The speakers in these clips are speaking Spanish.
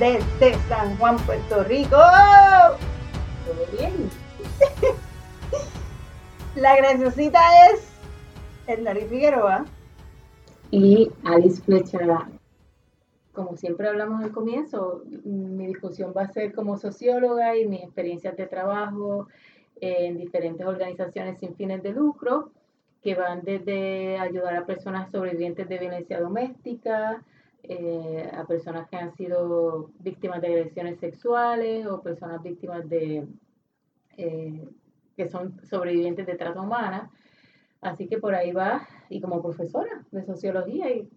2020 desde San Juan, Puerto Rico. Todo bien. La graciosita es Nari Figueroa. Y Alice Flecha. Como siempre hablamos al comienzo, mi discusión va a ser como socióloga y mis experiencias de trabajo en diferentes organizaciones sin fines de lucro, que van desde ayudar a personas sobrevivientes de violencia doméstica, eh, a personas que han sido víctimas de agresiones sexuales o personas víctimas de eh, que son sobrevivientes de trata humana. Así que por ahí va, y como profesora de sociología y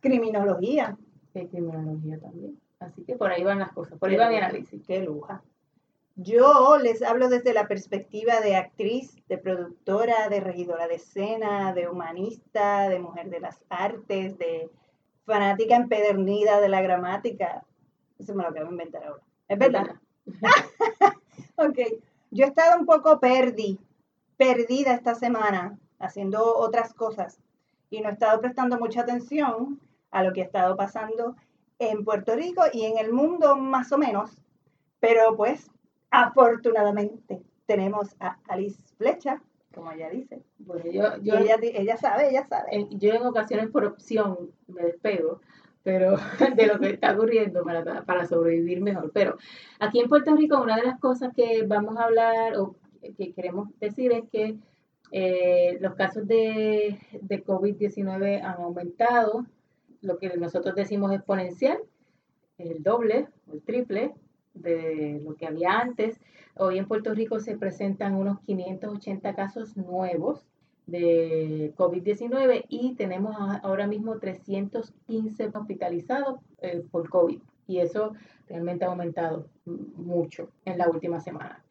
criminología. De criminología también. Así que por ahí van las cosas, por ahí va mi análisis. Qué luja. Yo les hablo desde la perspectiva de actriz, de productora, de regidora de escena, de humanista, de mujer de las artes, de fanática empedernida de la gramática. Eso me lo acabo de inventar ahora. ¿Es verdad? ok. Yo he estado un poco perdi, perdida esta semana haciendo otras cosas y no he estado prestando mucha atención a lo que ha estado pasando en Puerto Rico y en el mundo más o menos. Pero pues afortunadamente tenemos a Alice Flecha, como ella dice. Bueno, yo, yo ella, ella, sabe, ella sabe. yo en ocasiones por opción me despego, pero de lo que está ocurriendo para, para sobrevivir mejor. Pero aquí en Puerto Rico una de las cosas que vamos a hablar o que queremos decir es que eh, los casos de, de COVID-19 han aumentado, lo que nosotros decimos exponencial, el doble o el triple de lo que había antes. Hoy en Puerto Rico se presentan unos 580 casos nuevos de COVID-19 y tenemos ahora mismo 315 hospitalizados eh, por COVID. Y eso realmente ha aumentado mucho en la última semana.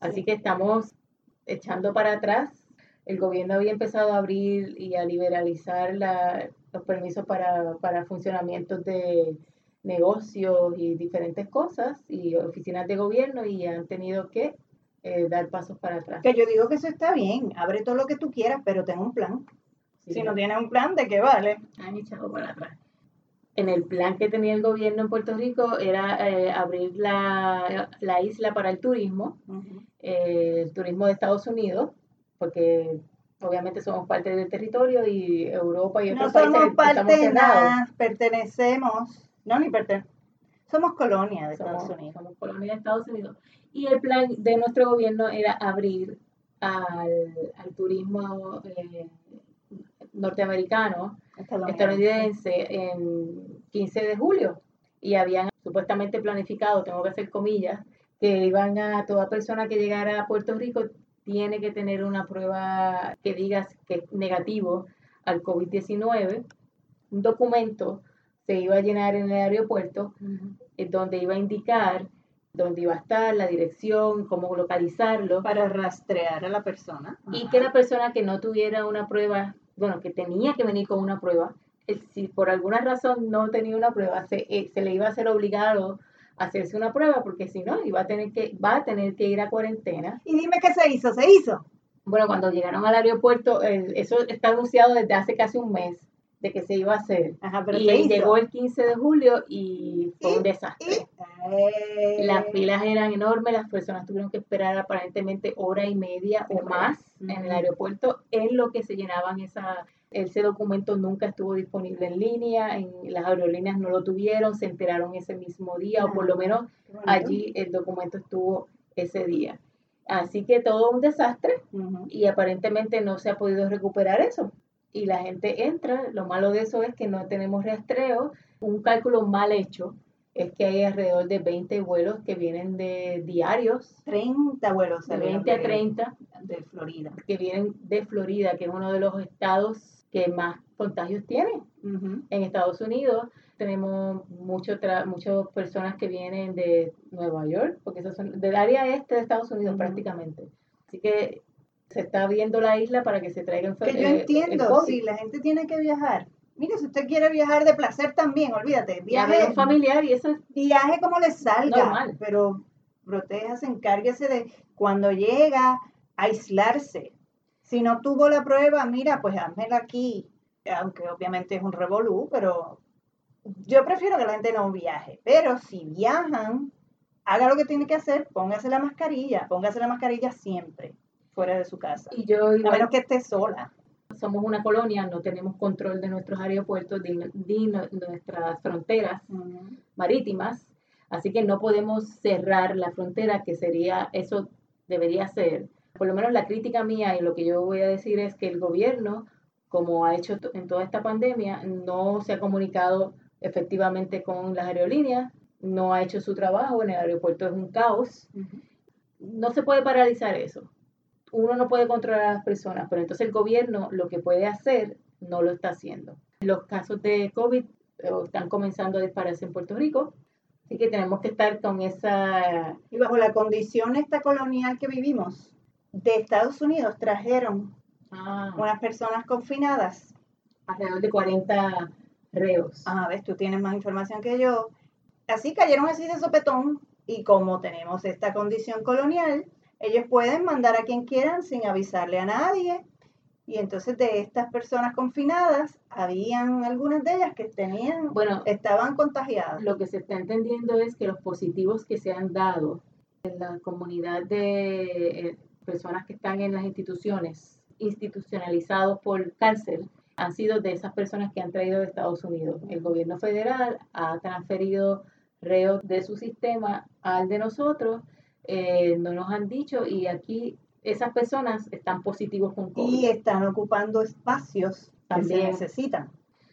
Así que estamos echando para atrás. El gobierno había empezado a abrir y a liberalizar los permisos para, para funcionamientos de, negocios y diferentes cosas y oficinas de gobierno y han tenido que eh, dar pasos para atrás. Que yo digo que eso está bien, abre todo lo que tú quieras, pero ten un plan. si no tienes un plan, ¿de qué vale? Han echado para atrás. En el plan que tenía el gobierno en Puerto Rico era eh, abrir la, isla para el turismo, eh, el turismo de Estados Unidos, porque obviamente somos parte del territorio y Europa y otros no países somos parte nada, pertenecemos no, ni pertenece. Somos colonia de Estados Unidos. Somos colonia de Estados Unidos. Y el plan de nuestro gobierno era abrir al, turismo eh, norteamericano, estadounidense, en 15 de julio. Y habían supuestamente planificado, tengo que hacer comillas, que iban a toda persona que llegara a Puerto Rico tiene que tener una prueba que diga que es negativo al COVID-19, un documento se iba a llenar en el aeropuerto, eh, donde iba a indicar dónde iba a estar, la dirección, cómo localizarlo. Para rastrear a la persona. Y que la persona que no tuviera una prueba, bueno, que tenía que venir con una prueba, eh, si por alguna razón no tenía una prueba, se, eh, se le iba a ser obligado a hacerse una prueba, porque si no, iba a tener que, va a tener que ir a cuarentena. Y dime qué se hizo, se hizo. Bueno, cuando llegaron al aeropuerto, eso está anunciado desde hace casi un mes de que se iba a hacer. y llegó el 15 de julio y fue un desastre. Eh. Las filas eran enormes, las personas tuvieron que esperar aparentemente hora y media o más en el aeropuerto en lo que se llenaban esa ese documento nunca estuvo disponible en línea, en las aerolíneas no lo tuvieron, se enteraron ese mismo día o por lo menos allí el documento estuvo ese día. Así que todo un desastre y aparentemente no se ha podido recuperar eso y la gente entra. Lo malo de eso es que no tenemos rastreo. Un cálculo mal hecho es que hay alrededor de 20 vuelos que vienen de diarios. 30 vuelos. De 20 a 30. De Florida. Que vienen de Florida, que es uno de los estados que más contagios tiene en Estados Unidos. Tenemos muchas personas que vienen de Nueva York, porque esos son del área este de Estados Unidos prácticamente. Así que se está viendo la isla para que se traigan Que yo entiendo, si la gente tiene que viajar. Mire, si usted quiere viajar de placer también, olvídate, viaje familiar y eso es viaje como le salga, pero protéjase, encárguese de cuando llega aislarse. Si no tuvo la prueba, mira, pues házmela aquí, aunque obviamente es un revolú, pero yo prefiero que la gente no viaje, pero si viajan, haga lo que tiene que hacer, póngase la mascarilla, póngase la mascarilla siempre fuera de su casa. Y yo a menos que esté sola. somos una colonia, no tenemos control de nuestros aeropuertos, de, nuestras fronteras marítimas, así que no podemos cerrar la frontera, que sería, eso debería ser. Por lo menos la crítica mía y lo que yo voy a decir es que el gobierno, como ha hecho en toda esta pandemia, no se ha comunicado efectivamente con las aerolíneas, no ha hecho su trabajo, en el aeropuerto es un caos, no se puede paralizar eso. Uno no puede controlar a las personas, pero entonces el gobierno lo que puede hacer no lo está haciendo. Los casos de COVID eh, están comenzando a dispararse en Puerto Rico, así que tenemos que estar con esa... Y bajo la condición esta colonial que vivimos, de Estados Unidos trajeron ah, unas personas confinadas. alrededor de 40 reos. Ah, ves, tú tienes más información que yo. Así cayeron así de sopetón y como tenemos esta condición colonial, ellos pueden mandar a quien quieran sin avisarle a nadie. Y entonces de estas personas confinadas, habían algunas de ellas que tenían, Bueno, estaban contagiadas. lo que se está entendiendo es que los positivos que se han dado en la comunidad de eh, personas que están en las instituciones, institucionalizados por cárcel, han sido de esas personas que han traído de Estados Unidos. El gobierno federal ha transferido reos de su sistema al de nosotros, eh, no nos han dicho y aquí esas personas están positivos con COVID. y están ocupando espacios que se necesitan.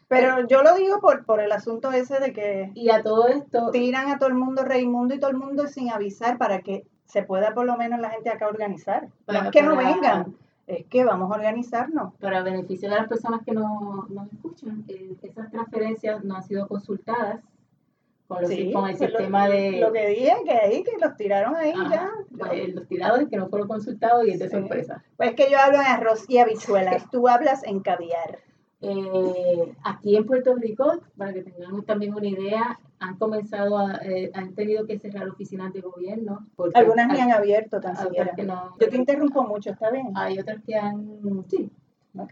Pero yo lo digo por, por el asunto ese de que Y a todo esto, tiran a todo el mundo Raimundo y todo el mundo sin avisar para que se pueda por lo menos la gente acá organizar. No Para- es que no vengan, es que vamos a organizarnos. para beneficio de las personas que no nos escuchan, eh, esas transferencias no han sido consultadas con, los- Sí, con el pues lo- sistema de Lo que dije, que ahí, que los tiraron ahí Ajá, ya. pues, los tiradores que no fueron consultados y es de Sí. sorpresa. Pues es que yo hablo en arroz y habichuelas, tú hablas en caviar. Eh, aquí en Puerto Rico, para que tengamos también una idea, han comenzado a, eh, han tenido que cerrar oficinas de gobierno. porque Algunas ni han abierto tan siquiera. otras que no. Yo te interrumpo mucho, ¿está bien? Hay otras que han, sí.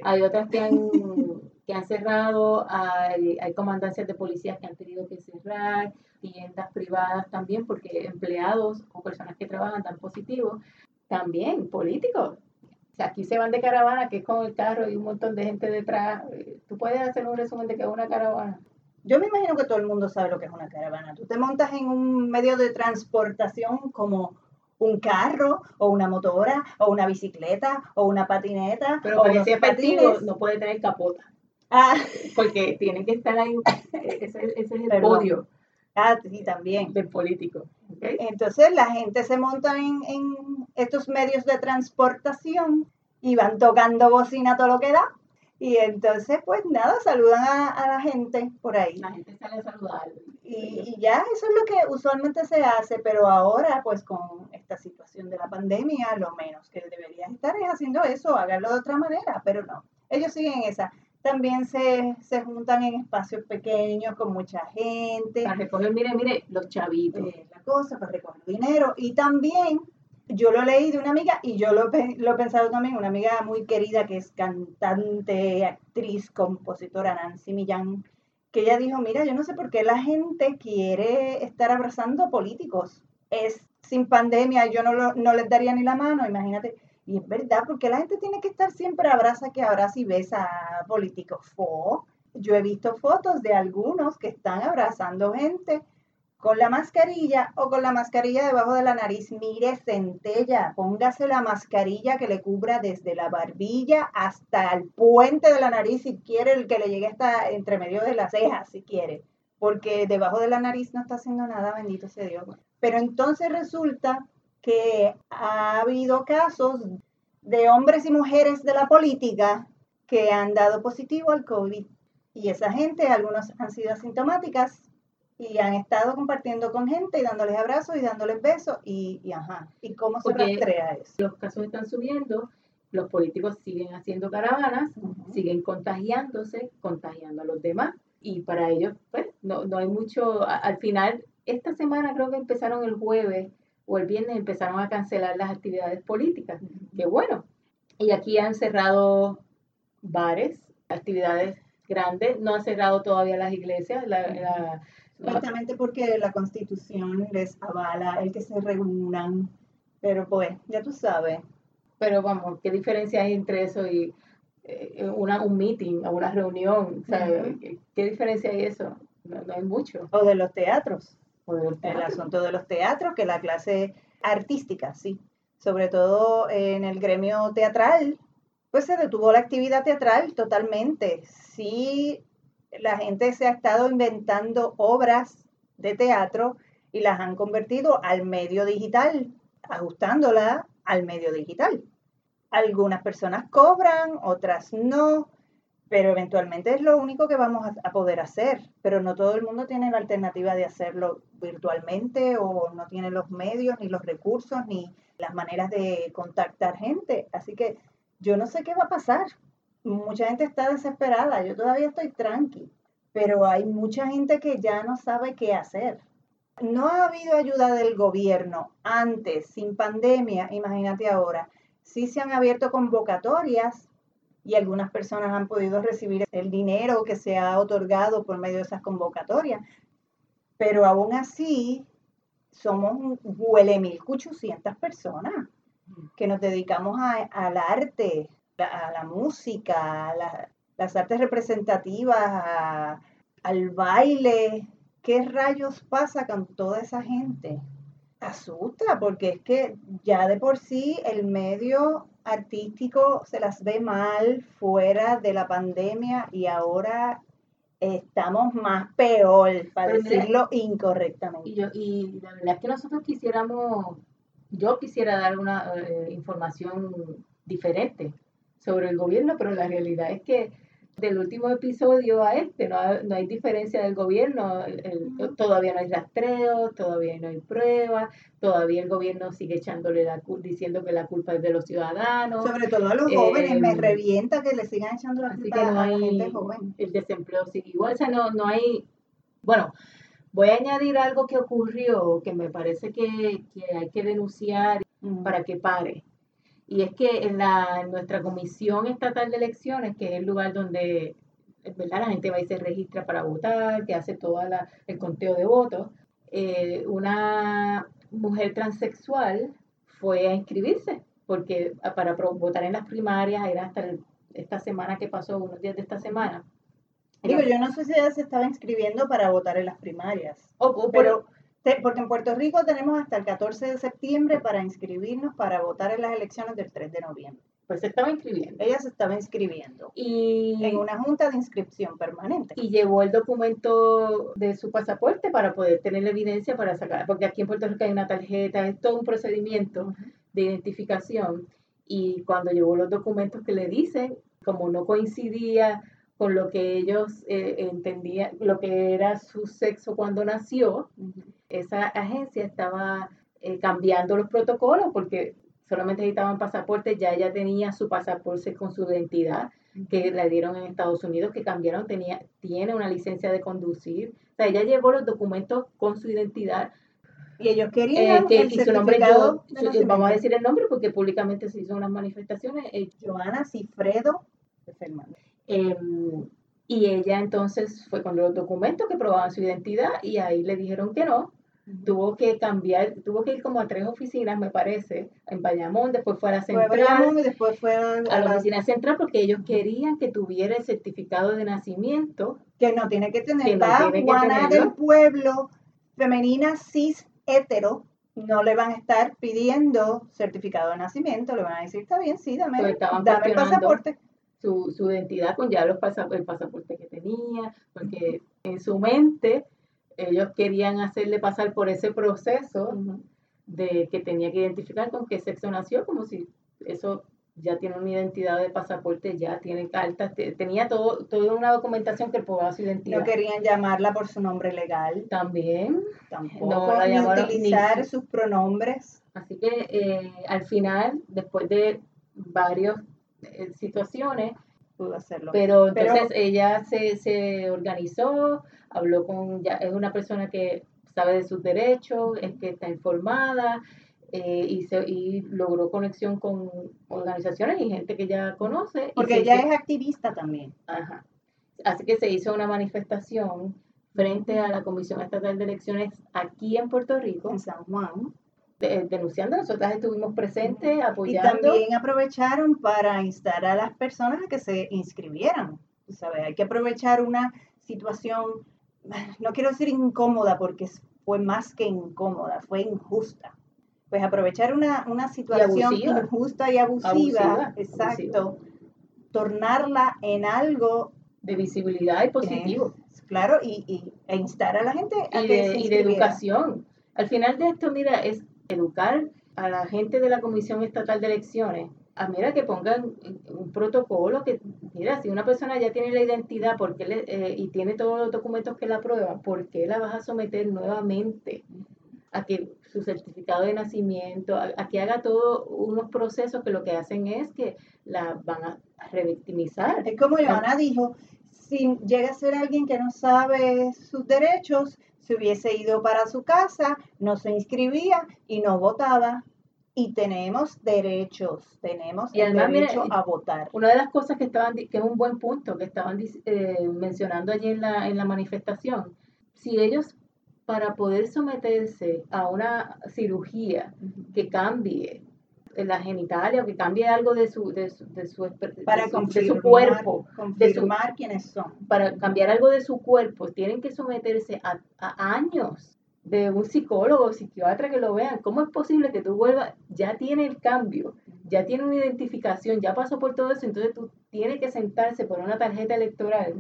Hay otras que han, que han cerrado, hay, hay comandancias de policías que han tenido que cerrar, tiendas privadas también, porque empleados o personas que trabajan dan positivos, también políticos. O sea, aquí se van de caravana, que es con el carro y un montón de gente detrás. Eh, Tú puedes hacer un resumen de que es una caravana. Yo me imagino que todo el mundo sabe lo que es una caravana. Tú te montas en un medio de transportación como un carro o una motora o una bicicleta o una patineta Pero o para patines. no puede tener capota, Ah, porque tienen que estar ahí. Ese, ese es el Perdón. podio ah, sí, también. del político. ¿ok? Entonces la gente se monta en, en estos medios de transportación y van tocando bocina todo lo que da. Y entonces, pues nada, saludan a, a la gente por ahí. La gente sale a saludar. Y, y ya eso es lo que usualmente se hace, pero ahora pues con esta situación de la pandemia, lo menos que deberían estar es haciendo eso, háganlo de otra manera, pero no, ellos siguen esa. También se, se juntan en espacios pequeños con mucha gente, Para recoger, mire, mire, los chavitos. eh, la cosa, para recoger dinero. Y también, yo lo leí de una amiga y yo lo, lo he pensado también, una amiga muy querida que es cantante, actriz, compositora, Nancy Millán, que ella dijo, mira, yo no sé por qué la gente quiere estar abrazando políticos. Es sin pandemia, yo no, lo- no les daría ni la mano, imagínate. Y es verdad, porque la gente tiene que estar siempre abraza que abraza y besa a políticos. Fo. Yo he visto fotos de algunos que están abrazando gente con la mascarilla o con la mascarilla debajo de la nariz. Mire, centella, póngase la mascarilla que le cubra desde la barbilla hasta el puente de la nariz si quiere, el que le llegue hasta entre medio de las cejas si quiere, porque debajo de la nariz no está haciendo nada, bendito sea Dios. Pero entonces resulta que ha habido casos de hombres y mujeres de la política que han dado positivo al COVID. Y esa gente, algunos han sido asintomáticas y han estado compartiendo con gente y dándoles abrazos y dándoles besos y, y ajá. ¿Y cómo se Porque- rastrea eso? Los casos están subiendo, los políticos siguen haciendo caravanas, siguen contagiándose, contagiando a los demás. Y para ellos, pues, no, no hay mucho. al final, esta semana creo que empezaron el jueves o el viernes, empezaron a cancelar las actividades políticas. Qué bueno. Y aquí han cerrado bares, actividades grande, no ha cerrado todavía las iglesias. La, Supuestamente porque la constitución les avala el que se reúnan, pero pues, ya tú sabes. Pero vamos, ¿qué diferencia hay entre eso y eh, una, un meeting o una reunión? ¿qué, diferencia hay eso? No, hay mucho. O de los teatros. El asunto de los teatros, que la clase artística, sí. Sobre todo en el gremio teatral, pues se detuvo la actividad teatral totalmente. Sí, la gente se ha estado inventando obras de teatro y las han convertido al medio digital, ajustándola al medio digital. Algunas personas cobran, otras no, pero eventualmente es lo único que vamos a, poder hacer. Pero no todo el mundo tiene la alternativa de hacerlo virtualmente o no tiene los medios, ni los recursos, ni las maneras de contactar gente. Así que yo no sé qué va a pasar. Mucha gente está desesperada, yo todavía estoy tranqui, pero hay mucha gente que ya no sabe qué hacer. No ha habido ayuda del gobierno antes, sin pandemia, imagínate ahora. Sí se han abierto convocatorias y algunas personas han podido recibir el dinero que se ha otorgado por medio de esas convocatorias. Pero aún así, somos huele 1800 personas que nos dedicamos al arte, a la música, a las artes representativas, al baile. ¿Qué rayos pasa con toda esa gente? Asusta, porque es que ya de por sí el medio artístico se las ve mal fuera de la pandemia y ahora estamos más peor, para decirlo incorrectamente. Y, yo, y la verdad es que nosotros quisiéramos yo quisiera dar una eh, información diferente sobre el gobierno, pero la realidad es que del último episodio a este no, hay diferencia del gobierno, todavía no hay rastreo, todavía no hay pruebas, todavía el gobierno sigue echándole la diciendo que la culpa es de los ciudadanos. Sobre todo a los jóvenes, me revienta que le sigan echando la culpa a la gente joven. El desempleo sigue igual, o sea, no, no hay, bueno, Voy a añadir algo que ocurrió que me parece que, hay que denunciar para que pare. Y es que en, la, nuestra Comisión Estatal de Elecciones, que es el lugar donde ¿verdad? la gente va y se registra para votar, que hace todo el conteo de votos, eh, una mujer transexual fue a inscribirse, porque para votar en las primarias era hasta esta semana que pasó, unos días de esta semana. Digo, yo no sé si ella se estaba inscribiendo para votar en las primarias. pero, porque en Puerto Rico tenemos hasta el 14 de septiembre para inscribirnos para votar en las elecciones del 3 de noviembre. Pues se estaba inscribiendo. Ella se estaba inscribiendo. Y en una junta de inscripción permanente. Y llevó el documento de su pasaporte para poder tener la evidencia para sacar, porque aquí en Puerto Rico hay una tarjeta, es todo un procedimiento de identificación. Y cuando llevó los documentos que le dicen, como no coincidía con lo que ellos eh, entendían, lo que era su sexo cuando nació, esa agencia estaba eh, cambiando los protocolos porque solamente necesitaban pasaporte, ya ella tenía su pasaporte con su identidad que le dieron en Estados Unidos, que cambiaron, tenía, tiene una licencia de conducir, o sea, ella llevó los documentos con su identidad. Y ellos querían eh, el su nombre, vamos a decir el nombre porque públicamente se hizo unas manifestaciones. Joana Cifredo Fernández. Em, y ella entonces fue con los documentos que probaban su identidad y ahí le dijeron que no. Tuvo que cambiar, tuvo que ir como a tres oficinas, me parece, en Bayamón, después fue a la central. y después fue a, la, oficina central porque ellos querían que tuviera el certificado de nacimiento. Que no tiene que tener. Va Juana del pueblo, femenina cis hetero, no le van a estar pidiendo certificado de nacimiento, le van a decir, está bien, sí, dame, dame el pasaporte su, su identidad con ya los el pasaporte que tenía, porque en su mente ellos querían hacerle pasar por ese proceso de que tenía que identificar con qué sexo nació, como si eso ya tiene una identidad de pasaporte, ya tiene cartas, tenía todo, toda una documentación que probaba su identidad. No querían llamarla por su nombre legal. También. Tampoco. No ni utilizar sus pronombres. Así que eh, al final, después de varios eh, situaciones. Pudo hacerlo. Pero entonces ella se, se organizó, habló con, ya es una persona que sabe de sus derechos, es que está informada eh, y, se, y logró conexión con organizaciones y gente que ya conoce. Porque ella es activista también. Ajá. Así que se hizo una manifestación frente a la Comisión Estatal de Elecciones aquí en Puerto Rico. En San Juan. Denunciando, nosotras estuvimos presentes, apoyando. Y también aprovecharon para instar a las personas a que se inscribieran. ¿sabes? Hay que aprovechar una situación, no quiero decir incómoda porque fue más que incómoda, fue injusta. Pues aprovechar una, situación injusta y abusiva, exacto, tornarla en algo de visibilidad y positivo. claro, y, e instar a la gente a y de, y de educación. Al final de esto, mira, es educar a la gente de la Comisión Estatal de Elecciones a mira que pongan un protocolo que, mira, si una persona ya tiene la identidad porque le, eh, y tiene todos los documentos que la prueban, ¿por qué la vas a someter nuevamente a que su certificado de nacimiento, a, que haga todos unos procesos que lo que hacen es que la van a revictimizar? Es como Joana dijo, si llega a ser alguien que no sabe sus derechos, se hubiese ido para su casa, no se inscribía y no votaba y tenemos derechos, tenemos el derecho a votar. Una de las cosas que estaban, que es un buen punto, que estaban eh, mencionando allí en la, en la manifestación, si ellos para poder someterse a una cirugía que cambie la genitalia o que cambie algo de su, de su, de su, para su cuerpo, confirmar quiénes son. Para cambiar algo de su cuerpo, tienen que someterse a, a años de un psicólogo o psiquiatra que lo vean. ¿Cómo es posible que tú vuelvas? Ya tiene el cambio, ya tiene una identificación, ya pasó por todo eso, entonces tú tienes que sentarse por una tarjeta electoral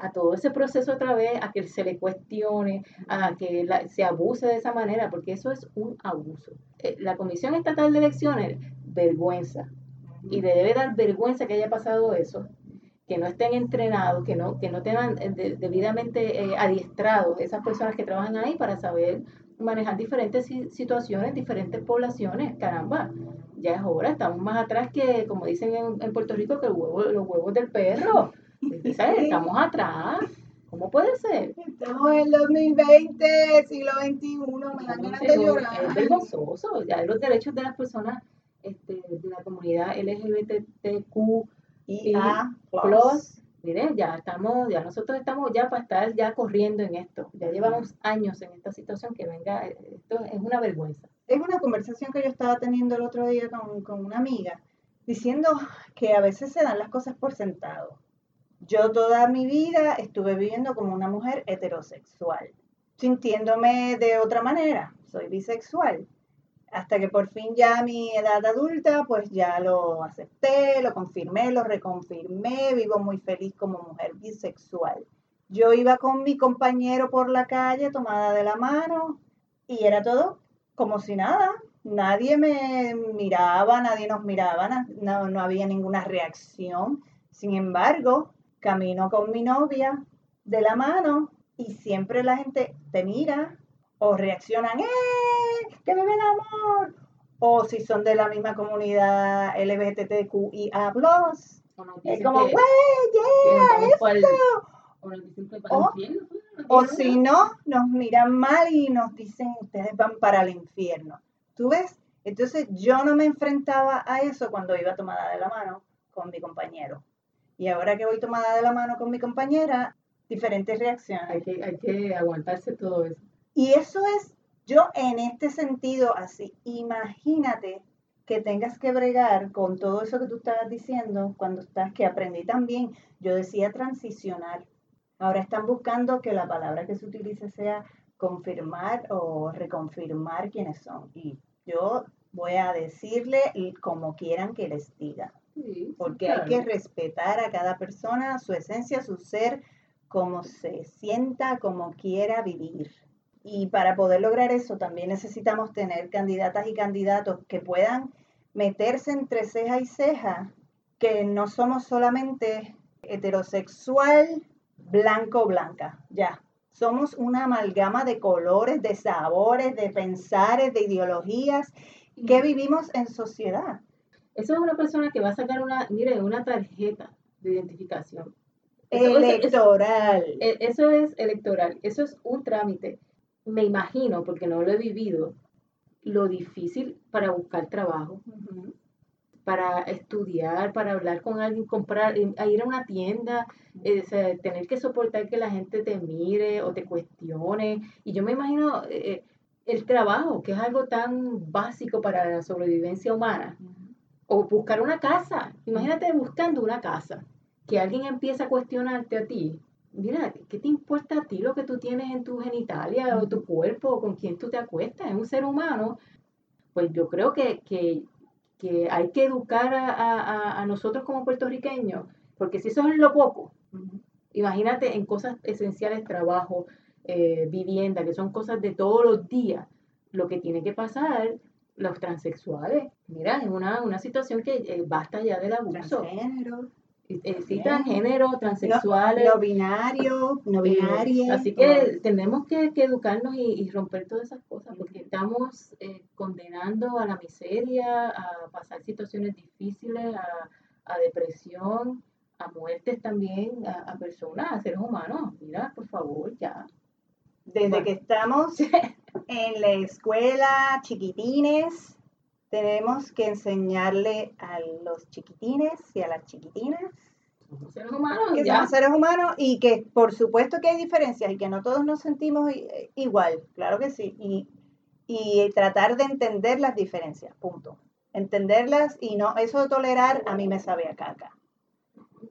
a todo ese proceso otra vez, a que se le cuestione, a que se abuse de esa manera, porque eso es un abuso. Eh, la Comisión Estatal de Elecciones, vergüenza. Y le debe dar vergüenza que haya pasado eso, que no estén entrenados, que no, que no tengan eh, debidamente eh, adiestrados esas personas que trabajan ahí para saber manejar diferentes situaciones, diferentes poblaciones. Caramba, ya es hora, estamos más atrás que, como dicen en, Puerto Rico, que el huevo, los huevos del perro. Estamos atrás. ¿Cómo puede ser? Estamos en el 2020, siglo XXI, me dan ganas de llorar. Es vergonzoso, ya los derechos de las personas este, de la comunidad LGBTQ y A plus. Miren, ya estamos, ya nosotros estamos ya para estar ya corriendo en esto. Ya llevamos años en esta situación que venga, esto es una vergüenza. Es una conversación que yo estaba teniendo el otro día con, con una amiga, diciendo que a veces se dan las cosas por sentado. Yo toda mi vida estuve viviendo como una mujer heterosexual, sintiéndome de otra manera. Soy bisexual hasta que por fin ya a mi edad adulta, pues ya lo acepté, lo confirmé, lo reconfirmé, vivo muy feliz como mujer bisexual. Yo iba con mi compañero por la calle tomada de la mano y era todo como si nada. Nadie me miraba, nadie nos miraba, no, no había ninguna reacción. Sin embargo, camino con mi novia de la mano y siempre la gente te mira o reaccionan, ¡eh! que vive el amor. O si son de la misma comunidad LGBTQIA+, es como, güey, yeah, O, si no, nos miran mal y nos dicen, ustedes van para el infierno. ¿Tú ves? Entonces yo no me enfrentaba a eso cuando iba tomada de la mano con mi compañero. Y ahora que voy tomada de la mano con mi compañera, diferentes reacciones. Hay que, hay que aguantarse todo eso. Y eso es yo en este sentido, así, imagínate que tengas que bregar con todo eso que tú estabas diciendo cuando estás, que aprendí también, yo decía transicionar. Ahora están buscando que la palabra que se utilice sea confirmar o reconfirmar quiénes son. Y yo voy a decirle como quieran que les diga. Porque hay que respetar a cada persona, su esencia, su ser, como se sienta, como quiera vivir. Y para poder lograr eso también necesitamos tener candidatas y candidatos que puedan meterse entre ceja y ceja, que no somos solamente heterosexual, blanco, blanca, ya. Somos una amalgama de colores, de sabores, de pensares, de ideologías que vivimos en sociedad. Eso es una persona que va a sacar una, mire, una tarjeta de identificación. electoral. eso es electoral, eso es un trámite me imagino, porque no lo he vivido, lo difícil para buscar trabajo. para estudiar, para hablar con alguien, comprar, ir a una tienda, eh, tener que soportar que la gente te mire o te cuestione. Y yo me imagino eh, el trabajo, que es algo tan básico para la sobrevivencia humana. O buscar una casa. Imagínate buscando una casa, que alguien empieza a cuestionarte a ti. Mira, ¿qué te importa a ti lo que tú tienes en tu genitalia o tu cuerpo o con quién tú te acuestas? Es un ser humano. Pues yo creo que, que que hay que educar a, nosotros como puertorriqueños, porque si eso es lo poco, imagínate en cosas esenciales, trabajo, eh, vivienda, que son cosas de todos los días, lo que tiene que pasar los transexuales. Mira, es una, una situación que eh, basta ya del abuso. Transgénero. Eh, sí, transgénero, transexuales. No, binario, no binario. así que tenemos que, educarnos y, romper todas esas cosas, porque estamos condenando a la miseria, a pasar situaciones difíciles, a, depresión, a muertes también, a, personas, a seres humanos. Mira, por favor, ya. Desde que estamos en la escuela, chiquitines, tenemos que enseñarle a los chiquitines y a las chiquitinas seres humanos, que somos seres humanos y que por supuesto que hay diferencias y que no todos nos sentimos igual, claro que sí, y, y tratar de entender las diferencias, punto. Entenderlas y no, eso de tolerar a mí me sabe a caca.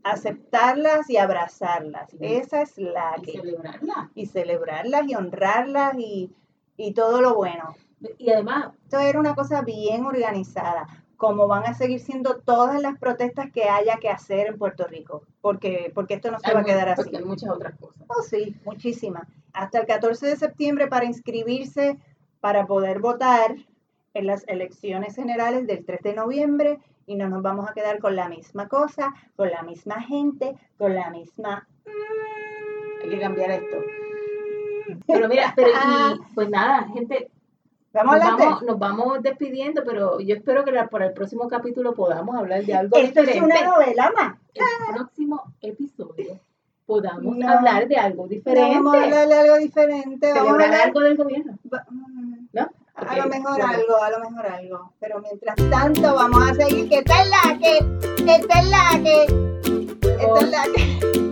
Aceptarlas y abrazarlas, esa es la y Celebrarlas. Y celebrarlas y honrarlas y, y todo lo bueno. Y además... Esto era una cosa bien organizada, como van a seguir siendo todas las protestas que haya que hacer en Puerto Rico, porque, porque esto no se va a quedar así. Porque hay muchas otras cosas. Oh, sí, muchísimas. Hasta el 14 de septiembre para inscribirse, para poder votar en las elecciones generales del 3 de noviembre y no nos vamos a quedar con la misma cosa, con la misma gente, con la misma... Hay que cambiar esto. Pero mira, pero y, pues nada, gente, Vamos nos, vamos, nos vamos despidiendo, pero yo espero que para el próximo capítulo podamos hablar de algo Esto diferente. es una novela más. El próximo episodio podamos hablar de algo diferente. vamos a hablar de algo diferente. Vamos a hablar algo del gobierno. Mm, ¿No? A lo mejor algo, a lo mejor algo. Pero mientras tanto vamos a seguir. Que esta es la que, esta es la que, esta es la que.